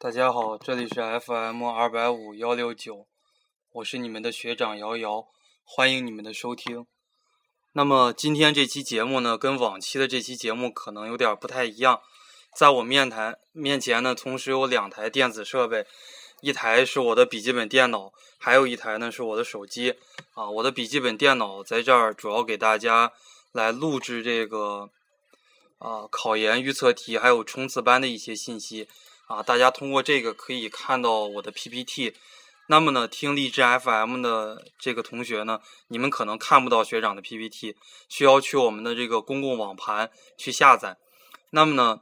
大家好，这里是 FM 二百五幺六九，我是你们的学长瑶瑶，欢迎你们的收听。那么今天这期节目呢，跟往期的这期节目可能有点不太一样。在我面台面前呢，同时有两台电子设备，一台是我的笔记本电脑，还有一台呢是我的手机。啊，我的笔记本电脑在这儿主要给大家来录制这个啊考研预测题还有冲刺班的一些信息。啊，大家通过这个可以看到我的 PPT。那么呢，听荔枝 FM 的这个同学呢，你们可能看不到学长的 PPT，需要去我们的这个公共网盘去下载。那么呢，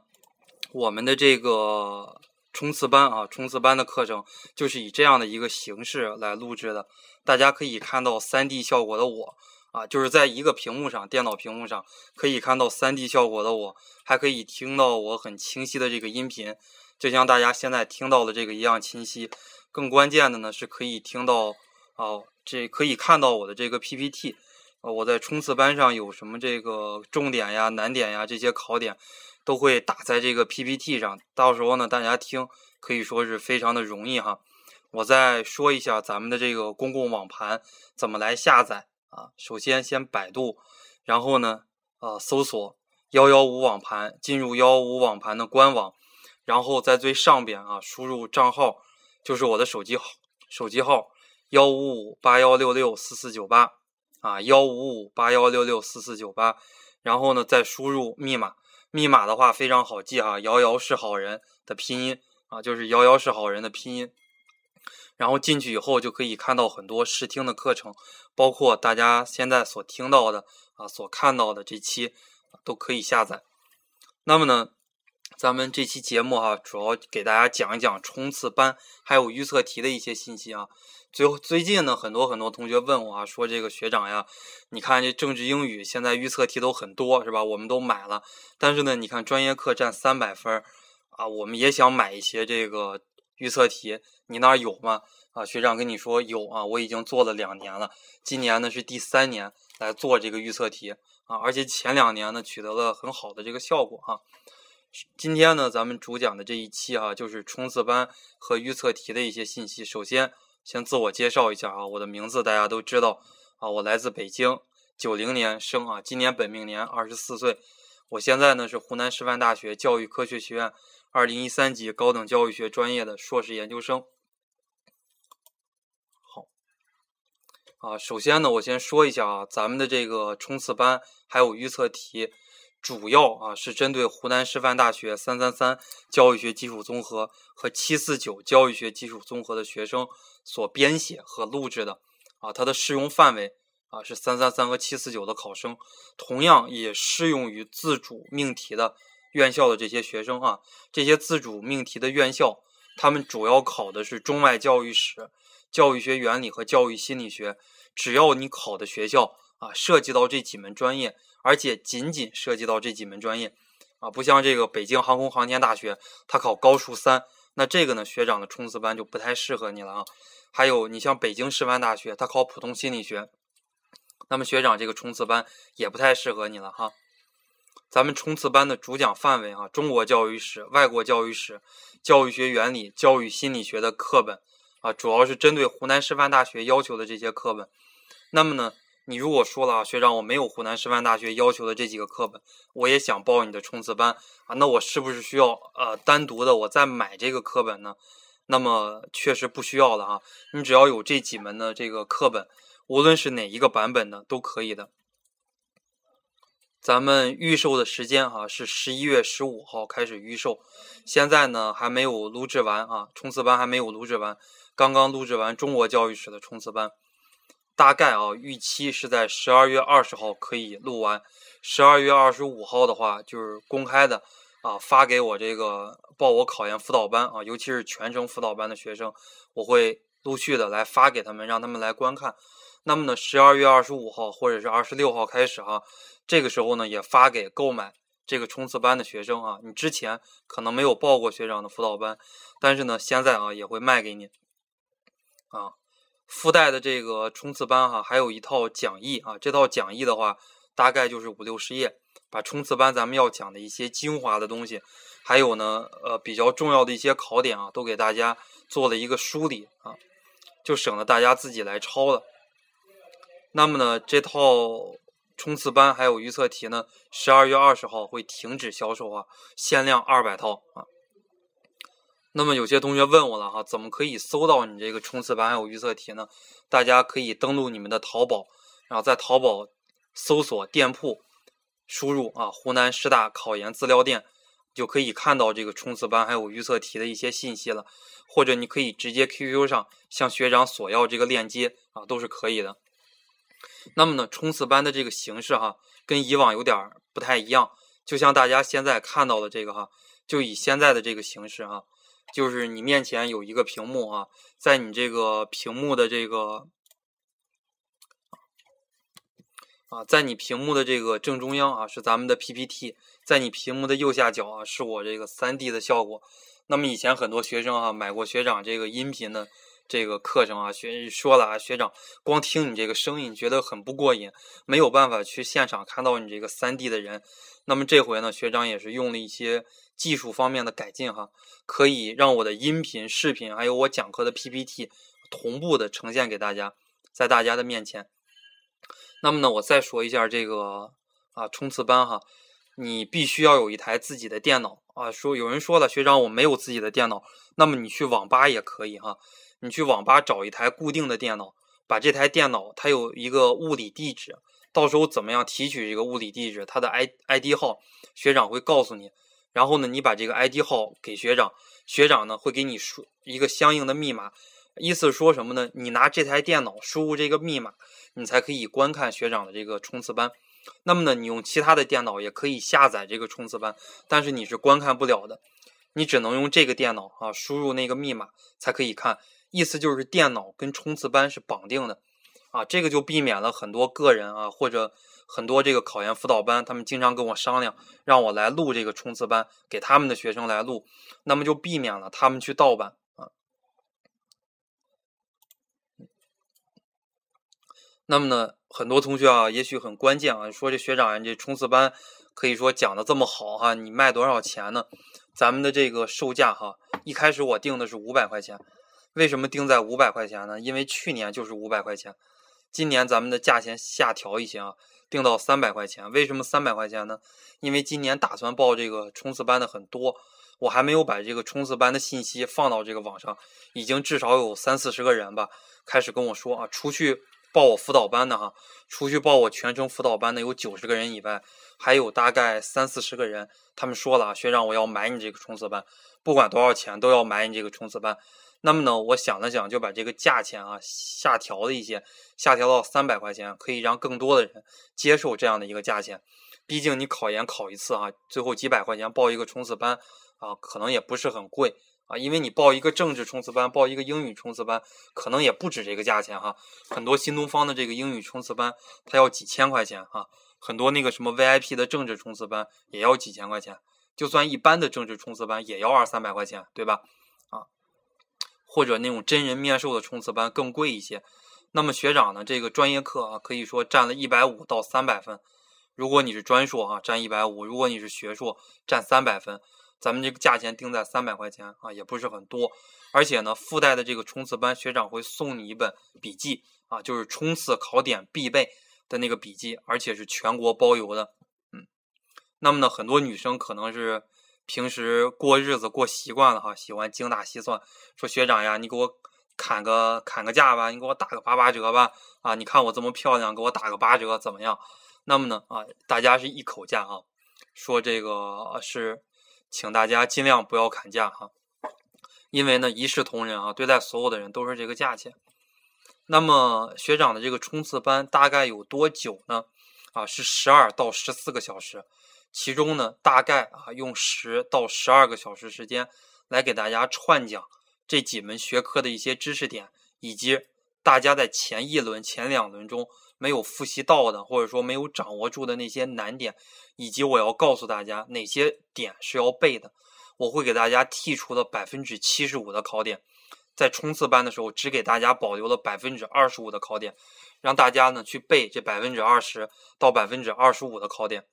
我们的这个冲刺班啊，冲刺班的课程就是以这样的一个形式来录制的。大家可以看到 3D 效果的我啊，就是在一个屏幕上，电脑屏幕上可以看到 3D 效果的我，还可以听到我很清晰的这个音频。就像大家现在听到的这个一样清晰，更关键的呢是可以听到啊，这可以看到我的这个 PPT，呃，我在冲刺班上有什么这个重点呀、难点呀这些考点，都会打在这个 PPT 上。到时候呢，大家听可以说是非常的容易哈。我再说一下咱们的这个公共网盘怎么来下载啊？首先先百度，然后呢，呃，搜索幺幺五网盘，进入幺幺五网盘的官网。然后在最上边啊，输入账号，就是我的手机号，手机号幺五五八幺六六四四九八啊，幺五五八幺六六四四九八。然后呢，再输入密码，密码的话非常好记哈，瑶瑶是好人的拼音啊，就是瑶瑶是好人的拼音。然后进去以后就可以看到很多试听的课程，包括大家现在所听到的啊，所看到的这期都可以下载。那么呢？咱们这期节目哈，主要给大家讲一讲冲刺班还有预测题的一些信息啊。最后最近呢，很多很多同学问我啊，说这个学长呀，你看这政治英语现在预测题都很多是吧？我们都买了，但是呢，你看专业课占三百分儿啊，我们也想买一些这个预测题，你那儿有吗？啊，学长跟你说有啊，我已经做了两年了，今年呢是第三年来做这个预测题啊，而且前两年呢取得了很好的这个效果哈。今天呢，咱们主讲的这一期哈，就是冲刺班和预测题的一些信息。首先，先自我介绍一下啊，我的名字大家都知道啊，我来自北京，九零年生啊，今年本命年，二十四岁。我现在呢是湖南师范大学教育科学学院二零一三级高等教育学专业的硕士研究生。好，啊，首先呢，我先说一下啊，咱们的这个冲刺班还有预测题。主要啊是针对湖南师范大学三三三教育学基础综合和七四九教育学基础综合的学生所编写和录制的啊，它的适用范围啊是三三三和七四九的考生，同样也适用于自主命题的院校的这些学生啊。这些自主命题的院校，他们主要考的是中外教育史、教育学原理和教育心理学。只要你考的学校啊涉及到这几门专业。而且仅仅涉及到这几门专业，啊，不像这个北京航空航天大学，它考高数三，那这个呢，学长的冲刺班就不太适合你了啊。还有你像北京师范大学，它考普通心理学，那么学长这个冲刺班也不太适合你了哈。咱们冲刺班的主讲范围啊，中国教育史、外国教育史、教育学原理、教育心理学的课本啊，主要是针对湖南师范大学要求的这些课本。那么呢？你如果说了啊，学长，我没有湖南师范大学要求的这几个课本，我也想报你的冲刺班啊，那我是不是需要呃单独的我再买这个课本呢？那么确实不需要了啊，你只要有这几门的这个课本，无论是哪一个版本的都可以的。咱们预售的时间哈是十一月十五号开始预售，现在呢还没有录制完啊，冲刺班还没有录制完，刚刚录制完中国教育史的冲刺班。大概啊，预期是在十二月二十号可以录完，十二月二十五号的话就是公开的啊，发给我这个报我考研辅导班啊，尤其是全程辅导班的学生，我会陆续的来发给他们，让他们来观看。那么呢，十二月二十五号或者是二十六号开始哈，这个时候呢也发给购买这个冲刺班的学生啊，你之前可能没有报过学长的辅导班，但是呢现在啊也会卖给你啊。附带的这个冲刺班哈，还有一套讲义啊，这套讲义的话，大概就是五六十页把冲刺班咱们要讲的一些精华的东西，还有呢，呃，比较重要的一些考点啊，都给大家做了一个梳理啊，就省得大家自己来抄了。那么呢，这套冲刺班还有预测题呢，十二月二十号会停止销售啊，限量二百套啊。那么有些同学问我了哈，怎么可以搜到你这个冲刺班还有预测题呢？大家可以登录你们的淘宝，然后在淘宝搜索店铺，输入啊湖南师大考研资料店，就可以看到这个冲刺班还有预测题的一些信息了。或者你可以直接 QQ 上向学长索要这个链接啊，都是可以的。那么呢，冲刺班的这个形式哈，跟以往有点不太一样，就像大家现在看到的这个哈，就以现在的这个形式哈。就是你面前有一个屏幕啊，在你这个屏幕的这个啊，在你屏幕的这个正中央啊，是咱们的 PPT，在你屏幕的右下角啊，是我这个 3D 的效果。那么以前很多学生啊，买过学长这个音频的这个课程啊，学说了啊，学长光听你这个声音觉得很不过瘾，没有办法去现场看到你这个 3D 的人。那么这回呢，学长也是用了一些。技术方面的改进哈，可以让我的音频、视频还有我讲课的 PPT 同步的呈现给大家，在大家的面前。那么呢，我再说一下这个啊冲刺班哈，你必须要有一台自己的电脑啊。说有人说了，学长我没有自己的电脑，那么你去网吧也可以哈，你去网吧找一台固定的电脑，把这台电脑它有一个物理地址，到时候怎么样提取这个物理地址，它的 I ID 号，学长会告诉你。然后呢，你把这个 ID 号给学长，学长呢会给你输一个相应的密码，意思说什么呢？你拿这台电脑输入这个密码，你才可以观看学长的这个冲刺班。那么呢，你用其他的电脑也可以下载这个冲刺班，但是你是观看不了的，你只能用这个电脑啊输入那个密码才可以看。意思就是电脑跟冲刺班是绑定的，啊，这个就避免了很多个人啊或者。很多这个考研辅导班，他们经常跟我商量，让我来录这个冲刺班，给他们的学生来录，那么就避免了他们去盗版啊。那么呢，很多同学啊，也许很关键啊，说这学长，这冲刺班可以说讲的这么好哈，你卖多少钱呢？咱们的这个售价哈，一开始我定的是五百块钱，为什么定在五百块钱呢？因为去年就是五百块钱，今年咱们的价钱下调一些啊。定到三百块钱，为什么三百块钱呢？因为今年打算报这个冲刺班的很多，我还没有把这个冲刺班的信息放到这个网上，已经至少有三四十个人吧，开始跟我说啊，出去报我辅导班的哈，除去报我全程辅导班的有九十个人以外，还有大概三四十个人，他们说了，学长我要买你这个冲刺班，不管多少钱都要买你这个冲刺班。那么呢，我想了想，就把这个价钱啊下调了一些，下调到三百块钱，可以让更多的人接受这样的一个价钱。毕竟你考研考一次啊，最后几百块钱报一个冲刺班啊，可能也不是很贵啊。因为你报一个政治冲刺班，报一个英语冲刺班，可能也不止这个价钱哈。很多新东方的这个英语冲刺班，它要几千块钱哈。很多那个什么 VIP 的政治冲刺班也要几千块钱，就算一般的政治冲刺班也要二三百块钱，对吧？啊或者那种真人面授的冲刺班更贵一些，那么学长呢？这个专业课啊，可以说占了一百五到三百分。如果你是专硕啊，占一百五；如果你是学硕，占三百分。咱们这个价钱定在三百块钱啊，也不是很多。而且呢，附带的这个冲刺班，学长会送你一本笔记啊，就是冲刺考点必备的那个笔记，而且是全国包邮的。嗯，那么呢，很多女生可能是。平时过日子过习惯了哈，喜欢精打细算。说学长呀，你给我砍个砍个价吧，你给我打个八八折吧。啊，你看我这么漂亮，给我打个八折怎么样？那么呢，啊，大家是一口价啊。说这个是，请大家尽量不要砍价哈，因为呢一视同仁啊，对待所有的人都是这个价钱。那么学长的这个冲刺班大概有多久呢？啊，是十二到十四个小时。其中呢，大概啊用十到十二个小时时间来给大家串讲这几门学科的一些知识点，以及大家在前一轮、前两轮中没有复习到的，或者说没有掌握住的那些难点，以及我要告诉大家哪些点是要背的。我会给大家剔除了百分之七十五的考点，在冲刺班的时候只给大家保留了百分之二十五的考点，让大家呢去背这百分之二十到百分之二十五的考点。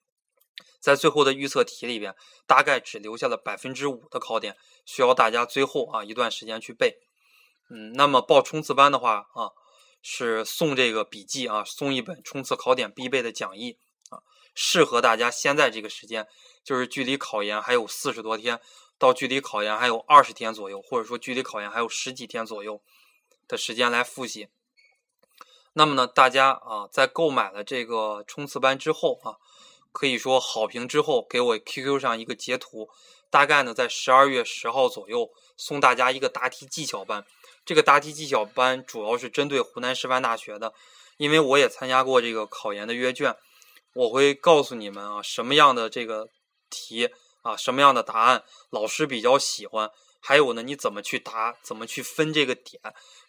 在最后的预测题里边，大概只留下了百分之五的考点，需要大家最后啊一段时间去背。嗯，那么报冲刺班的话啊，是送这个笔记啊，送一本冲刺考点必备的讲义啊，适合大家现在这个时间，就是距离考研还有四十多天，到距离考研还有二十天左右，或者说距离考研还有十几天左右的时间来复习。那么呢，大家啊，在购买了这个冲刺班之后啊。可以说好评之后，给我 QQ 上一个截图，大概呢在十二月十号左右送大家一个答题技巧班。这个答题技巧班主要是针对湖南师范大学的，因为我也参加过这个考研的阅卷，我会告诉你们啊什么样的这个题啊什么样的答案老师比较喜欢，还有呢你怎么去答，怎么去分这个点，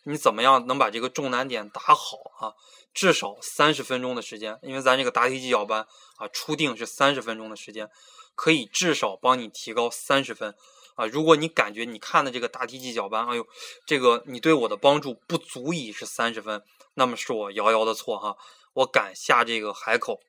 你怎么样能把这个重难点答好啊？至少三十分钟的时间，因为咱这个答题技巧班啊，初定是三十分钟的时间，可以至少帮你提高三十分啊。如果你感觉你看的这个答题技巧班，哎呦，这个你对我的帮助不足以是三十分，那么是我瑶瑶的错哈。我敢下这个海口，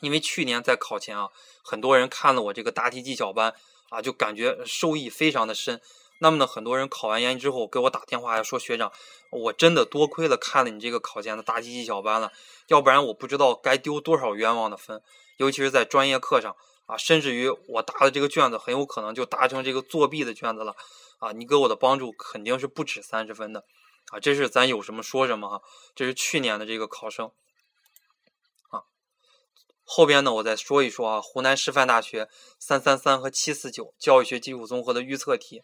因为去年在考前啊，很多人看了我这个答题技巧班啊，就感觉受益非常的深。那么呢，很多人考完研之后给我打电话，说学长，我真的多亏了看了你这个考前的答题技巧班了，要不然我不知道该丢多少冤枉的分，尤其是在专业课上啊，甚至于我答的这个卷子很有可能就答成这个作弊的卷子了啊！你给我的帮助肯定是不止三十分的啊！这是咱有什么说什么哈，这是去年的这个考生啊。后边呢，我再说一说啊，湖南师范大学三三三和七四九教育学基础综合的预测题。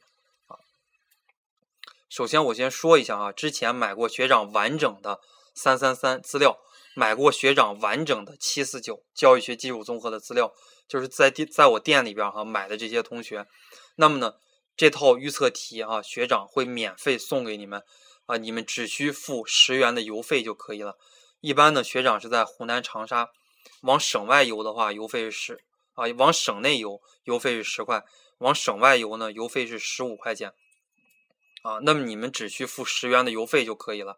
首先，我先说一下啊，之前买过学长完整的三三三资料，买过学长完整的七四九教育学基础综合的资料，就是在店在我店里边哈买的这些同学，那么呢，这套预测题啊，学长会免费送给你们啊，你们只需付十元的邮费就可以了。一般呢，学长是在湖南长沙，往省外邮的话，邮费是十啊，往省内邮邮费是十块，往省外邮呢，邮费是十五块钱。啊，那么你们只需付十元的邮费就可以了，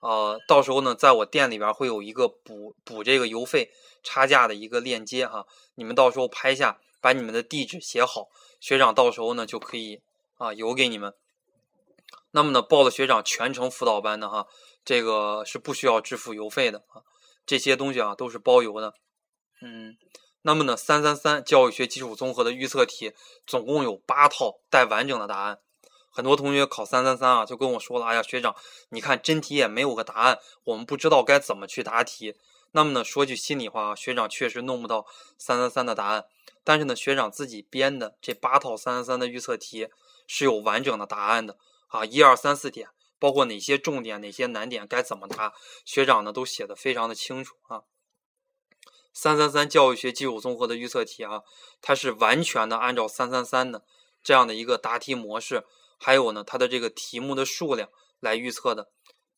呃，到时候呢，在我店里边会有一个补补这个邮费差价的一个链接哈，你们到时候拍下，把你们的地址写好，学长到时候呢就可以啊邮给你们。那么呢，报了学长全程辅导班的哈，这个是不需要支付邮费的啊，这些东西啊都是包邮的。嗯，那么呢，三三三教育学基础综合的预测题总共有八套带完整的答案。很多同学考三三三啊，就跟我说了：“哎呀，学长，你看真题也没有个答案，我们不知道该怎么去答题。”那么呢，说句心里话啊，学长确实弄不到三三三的答案。但是呢，学长自己编的这八套三三三的预测题是有完整的答案的啊，一二三四点，包括哪些重点、哪些难点该怎么答，学长呢都写的非常的清楚啊。三三三教育学基础综合的预测题啊，它是完全的按照三三三的这样的一个答题模式。还有呢，它的这个题目的数量来预测的，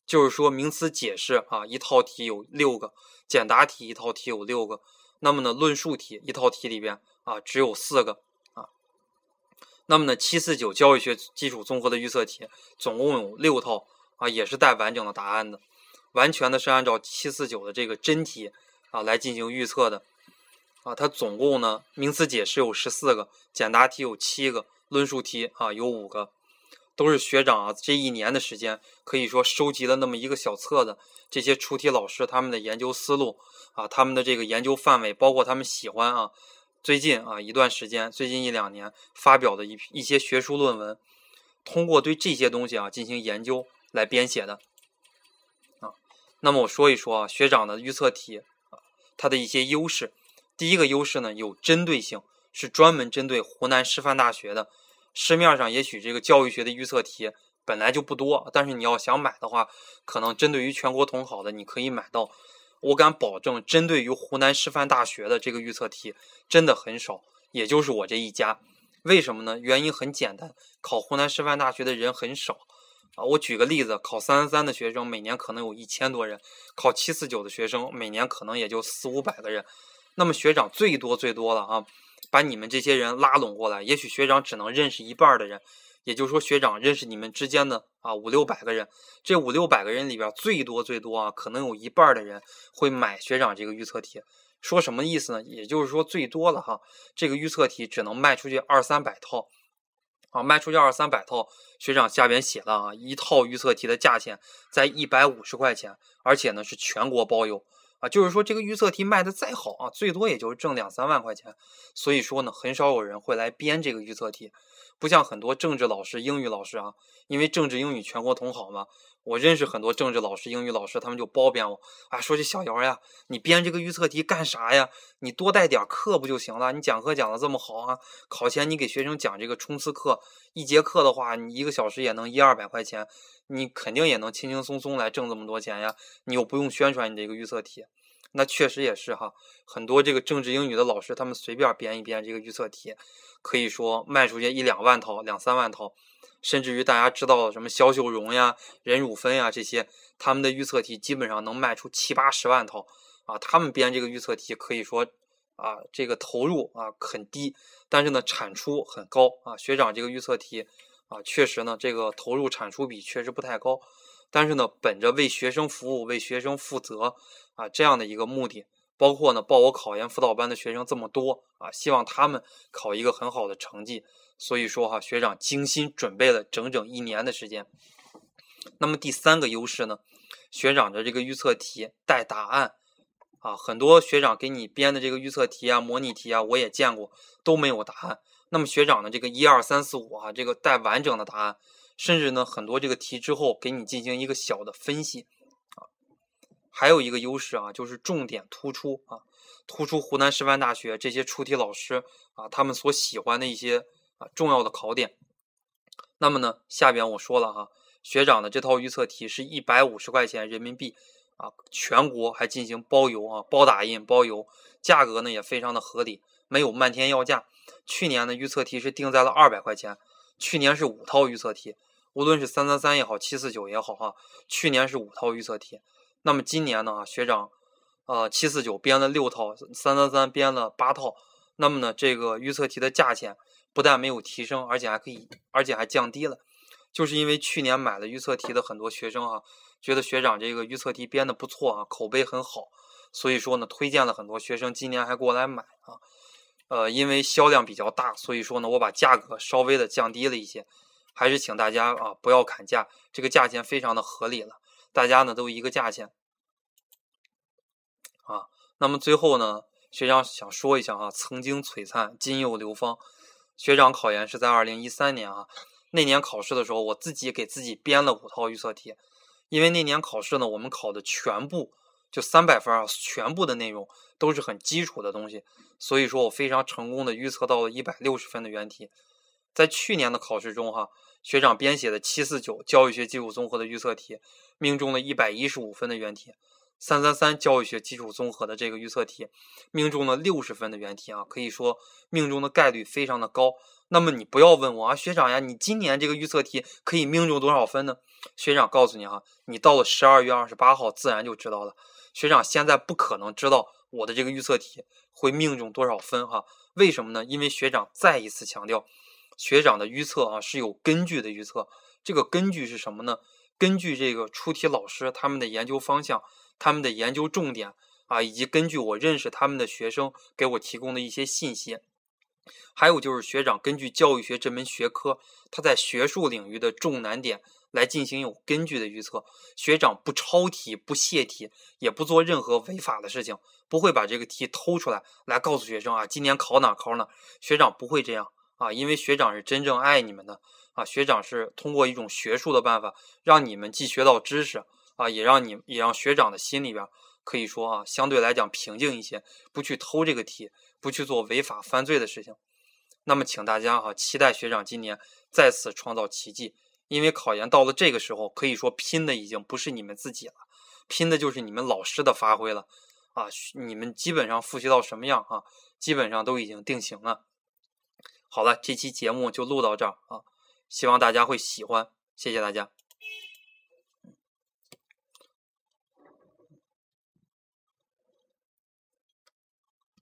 就是说名词解释啊，一套题有六个；简答题一套题有六个。那么呢，论述题一套题里边啊，只有四个啊。那么呢，七四九教育学基础综合的预测题总共有六套啊，也是带完整的答案的，完全的是按照七四九的这个真题啊来进行预测的啊。它总共呢，名词解释有十四个，简答题有七个，论述题啊有五个。都是学长啊，这一年的时间可以说收集了那么一个小册子，这些出题老师他们的研究思路啊，他们的这个研究范围，包括他们喜欢啊，最近啊一段时间，最近一两年发表的一一些学术论文，通过对这些东西啊进行研究来编写的啊。那么我说一说啊，学长的预测题啊，它的一些优势。第一个优势呢，有针对性，是专门针对湖南师范大学的。市面上也许这个教育学的预测题本来就不多，但是你要想买的话，可能针对于全国统考的你可以买到。我敢保证，针对于湖南师范大学的这个预测题真的很少，也就是我这一家。为什么呢？原因很简单，考湖南师范大学的人很少啊。我举个例子，考三三三的学生每年可能有一千多人，考七四九的学生每年可能也就四五百个人。那么学长最多最多了啊。把你们这些人拉拢过来，也许学长只能认识一半的人，也就是说学长认识你们之间的啊五六百个人，这五六百个人里边最多最多啊，可能有一半的人会买学长这个预测题，说什么意思呢？也就是说，最多了哈，这个预测题只能卖出去二三百套，啊，卖出去二三百套。学长下边写了啊，一套预测题的价钱在一百五十块钱，而且呢是全国包邮啊。就是说，这个预测题卖的再好啊，最多也就是挣两三万块钱。所以说呢，很少有人会来编这个预测题，不像很多政治老师、英语老师啊，因为政治、英语全国统好嘛。我认识很多政治老师、英语老师，他们就褒贬我啊，说这小姚呀，你编这个预测题干啥呀？你多带点课不就行了？你讲课讲的这么好啊，考前你给学生讲这个冲刺课，一节课的话，你一个小时也能一二百块钱，你肯定也能轻轻松松来挣这么多钱呀。你又不用宣传你这个预测题，那确实也是哈。很多这个政治英语的老师，他们随便编一编这个预测题，可以说卖出去一两万套、两三万套。甚至于大家知道什么肖秀荣呀、任汝芬呀这些，他们的预测题基本上能卖出七八十万套啊。他们编这个预测题可以说啊，这个投入啊很低，但是呢产出很高啊。学长这个预测题啊，确实呢这个投入产出比确实不太高，但是呢本着为学生服务、为学生负责啊这样的一个目的，包括呢报我考研辅导班的学生这么多啊，希望他们考一个很好的成绩。所以说哈，学长精心准备了整整一年的时间。那么第三个优势呢，学长的这个预测题带答案啊，很多学长给你编的这个预测题啊、模拟题啊，我也见过都没有答案。那么学长的这个一二三四五啊，这个带完整的答案，甚至呢很多这个题之后给你进行一个小的分析啊。还有一个优势啊，就是重点突出啊，突出湖南师范大学这些出题老师啊，他们所喜欢的一些。重要的考点，那么呢，下边我说了哈，学长的这套预测题是一百五十块钱人民币啊，全国还进行包邮啊，包打印包邮，价格呢也非常的合理，没有漫天要价。去年的预测题是定在了二百块钱，去年是五套预测题，无论是三三三也好，七四九也好哈，去年是五套预测题。那么今年呢啊，学长，呃，七四九编了六套，三三三编了八套，那么呢，这个预测题的价钱。不但没有提升，而且还可以，而且还降低了，就是因为去年买了预测题的很多学生哈，觉得学长这个预测题编的不错啊，口碑很好，所以说呢，推荐了很多学生今年还过来买啊，呃，因为销量比较大，所以说呢，我把价格稍微的降低了一些，还是请大家啊不要砍价，这个价钱非常的合理了，大家呢都一个价钱啊。那么最后呢，学长想说一下啊，曾经璀璨，今又流芳。学长考研是在二零一三年啊，那年考试的时候，我自己给自己编了五套预测题，因为那年考试呢，我们考的全部就三百分啊，全部的内容都是很基础的东西，所以说我非常成功的预测到了一百六十分的原题。在去年的考试中哈，学长编写的七四九教育学基础综合的预测题，命中了一百一十五分的原题。三三三教育学基础综合的这个预测题，命中了六十分的原题啊，可以说命中的概率非常的高。那么你不要问我啊，学长呀，你今年这个预测题可以命中多少分呢？学长告诉你哈，你到了十二月二十八号自然就知道了。学长现在不可能知道我的这个预测题会命中多少分哈？为什么呢？因为学长再一次强调，学长的预测啊是有根据的预测。这个根据是什么呢？根据这个出题老师他们的研究方向。他们的研究重点啊，以及根据我认识他们的学生给我提供的一些信息，还有就是学长根据教育学这门学科，他在学术领域的重难点来进行有根据的预测。学长不抄题、不泄题，也不做任何违法的事情，不会把这个题偷出来来告诉学生啊，今年考哪考哪。学长不会这样啊，因为学长是真正爱你们的啊，学长是通过一种学术的办法，让你们既学到知识。啊，也让你也让学长的心里边可以说啊，相对来讲平静一些，不去偷这个题，不去做违法犯罪的事情。那么，请大家哈期待学长今年再次创造奇迹，因为考研到了这个时候，可以说拼的已经不是你们自己了，拼的就是你们老师的发挥了啊！你们基本上复习到什么样啊？基本上都已经定型了。好了，这期节目就录到这儿啊，希望大家会喜欢，谢谢大家。